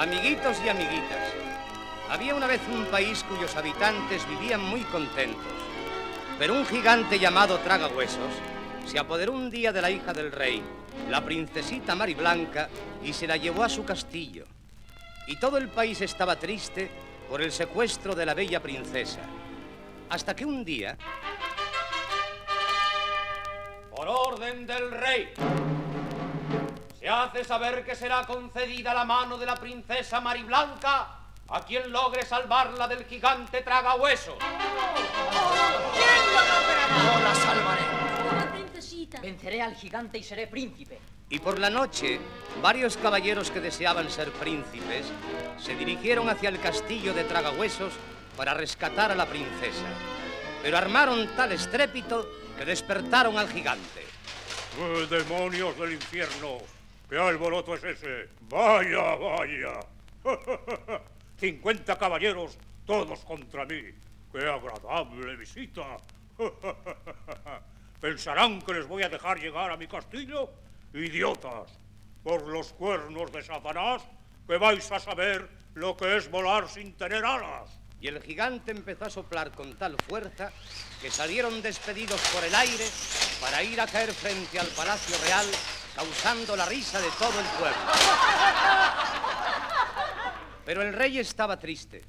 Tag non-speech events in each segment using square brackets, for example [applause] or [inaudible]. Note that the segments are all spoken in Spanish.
Amiguitos y amiguitas, había una vez un país cuyos habitantes vivían muy contentos, pero un gigante llamado Tragahuesos se apoderó un día de la hija del rey, la princesita Mariblanca, y se la llevó a su castillo. Y todo el país estaba triste por el secuestro de la bella princesa. Hasta que un día... Por orden del rey, hace saber que será concedida la mano de la princesa Mariblanca a quien logre salvarla del gigante tragahuesos. ¿Quién lo logrará? Yo la salvaré. Princesita. Venceré al gigante y seré príncipe. Y por la noche, varios caballeros que deseaban ser príncipes se dirigieron hacia el castillo de Tragahuesos para rescatar a la princesa. Pero armaron tal estrépito que despertaron al gigante. ¡Eh, ¡Demonios del infierno! ¿Qué alboroto es ese? ¡Vaya, vaya! [laughs] ¡Cincuenta caballeros, todos contra mí! ¡Qué agradable visita! [laughs] ¿Pensarán que les voy a dejar llegar a mi castillo? ¡Idiotas! Por los cuernos de Satanás, que vais a saber lo que es volar sin tener alas. Y el gigante empezó a soplar con tal fuerza que salieron despedidos por el aire para ir a caer frente al Palacio Real, causando la risa de todo el pueblo. Pero el rey estaba triste.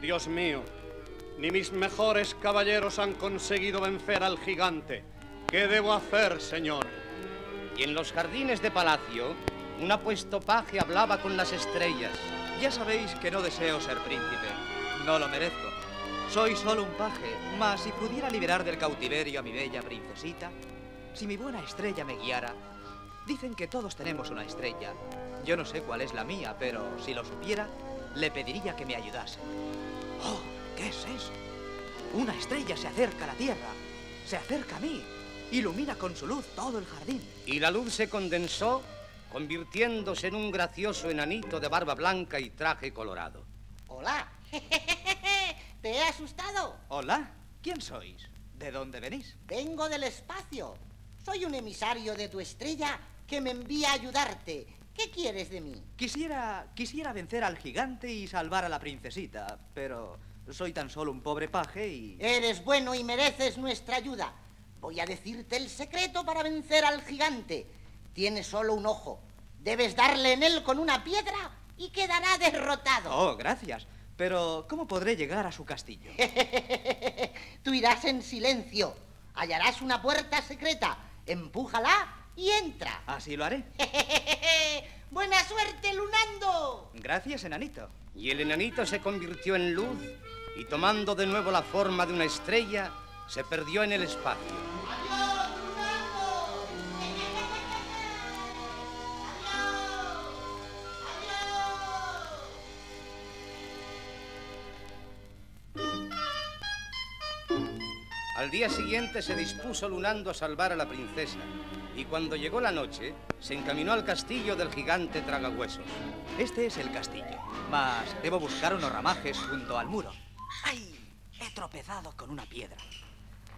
Dios mío, ni mis mejores caballeros han conseguido vencer al gigante. ¿Qué debo hacer, señor? Y en los jardines de palacio, un apuesto paje hablaba con las estrellas. Ya sabéis que no deseo ser príncipe. No lo merezco. Soy solo un paje, mas si pudiera liberar del cautiverio a mi bella princesita, si mi buena estrella me guiara, dicen que todos tenemos una estrella. Yo no sé cuál es la mía, pero si lo supiera, le pediría que me ayudase. ¡Oh! ¿Qué es eso? Una estrella se acerca a la Tierra, se acerca a mí, ilumina con su luz todo el jardín. Y la luz se condensó, convirtiéndose en un gracioso enanito de barba blanca y traje colorado. Hola. [laughs] ¿Te he asustado? Hola, ¿quién sois? ¿De dónde venís? Vengo del espacio. Soy un emisario de tu estrella que me envía a ayudarte. ¿Qué quieres de mí? Quisiera, quisiera vencer al gigante y salvar a la princesita, pero soy tan solo un pobre paje y... Eres bueno y mereces nuestra ayuda. Voy a decirte el secreto para vencer al gigante. Tiene solo un ojo. Debes darle en él con una piedra y quedará derrotado. Oh, gracias. Pero, ¿cómo podré llegar a su castillo? [laughs] Tú irás en silencio. Hallarás una puerta secreta. Empújala y entra. Así lo haré. [laughs] Buena suerte, Lunando. Gracias, enanito. Y el enanito se convirtió en luz y tomando de nuevo la forma de una estrella, se perdió en el espacio. Al día siguiente se dispuso Lunando a salvar a la princesa y cuando llegó la noche se encaminó al castillo del gigante Tragahuesos. Este es el castillo. Mas debo buscar unos ramajes junto al muro. ¡Ay! He tropezado con una piedra.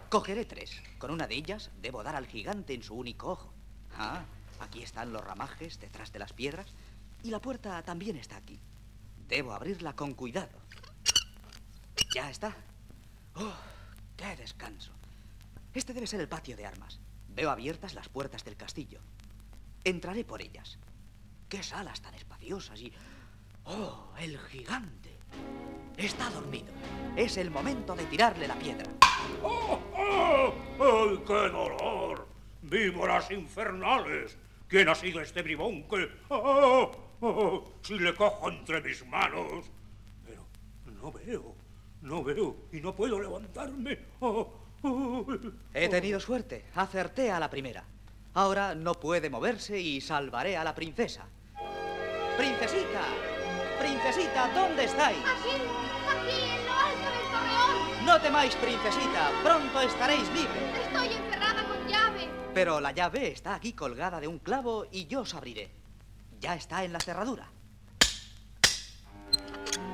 Cogeré tres. Con una de ellas debo dar al gigante en su único ojo. Ah, aquí están los ramajes detrás de las piedras y la puerta también está aquí. Debo abrirla con cuidado. Ya está. ¡Oh! ¡Qué descanso! Este debe ser el patio de armas. Veo abiertas las puertas del castillo. Entraré por ellas. ¡Qué salas tan espaciosas y... ¡Oh! ¡El gigante! Está dormido. Es el momento de tirarle la piedra. ¡Oh, oh! ¡Ay, qué dolor! ¡Víboras infernales! ¿Quién ha sido este bribón que... ¡Oh, oh! Si le cojo entre mis manos... Pero no veo, no veo y no puedo levantarme. ¡Oh, oh! He tenido suerte. Acerté a la primera. Ahora no puede moverse y salvaré a la princesa. ¡Princesita! ¡Princesita! ¿Dónde estáis? Aquí, aquí, en lo alto del torreón. No temáis, princesita. Pronto estaréis libres. Estoy encerrada con llave. Pero la llave está aquí colgada de un clavo y yo os abriré. Ya está en la cerradura.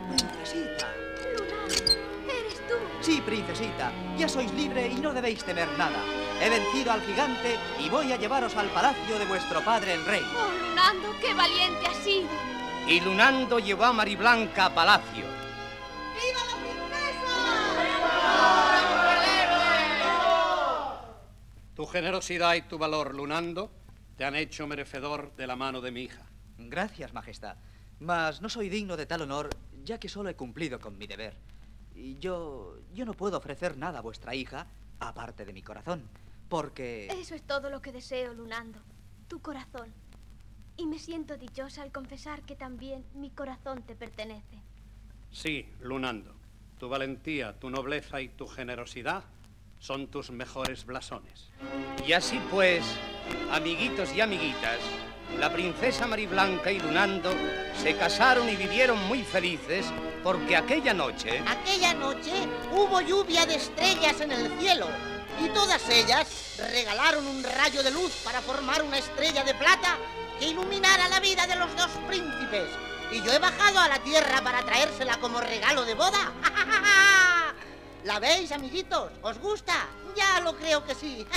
Princesita. Sí, princesita. Ya sois libre y no debéis temer nada. He vencido al gigante y voy a llevaros al palacio de vuestro padre el rey. Oh, Lunando, qué valiente has sido. y Lunando llevó a Mariblanca a palacio. ¡Viva la princesa! Tu generosidad y tu valor, Lunando, te han hecho merecedor de la mano de mi hija. Gracias, Majestad. Mas no soy digno de tal honor, ya que solo he cumplido con mi deber. Y yo. yo no puedo ofrecer nada a vuestra hija, aparte de mi corazón. Porque. Eso es todo lo que deseo, Lunando. Tu corazón. Y me siento dichosa al confesar que también mi corazón te pertenece. Sí, Lunando. Tu valentía, tu nobleza y tu generosidad son tus mejores blasones. Y así pues, amiguitos y amiguitas, la princesa Mariblanca y Lunando se casaron y vivieron muy felices porque aquella noche... Aquella noche hubo lluvia de estrellas en el cielo y todas ellas regalaron un rayo de luz para formar una estrella de plata que iluminara la vida de los dos príncipes. Y yo he bajado a la tierra para traérsela como regalo de boda. [laughs] ¿La veis, amiguitos? ¿Os gusta? Ya lo creo que sí. [laughs]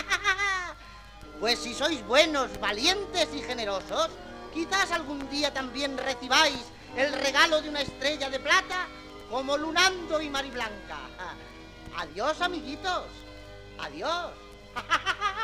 Pues si sois buenos, valientes y generosos, quizás algún día también recibáis el regalo de una estrella de plata como Lunando y Mariblanca. Adiós, amiguitos. Adiós. [laughs]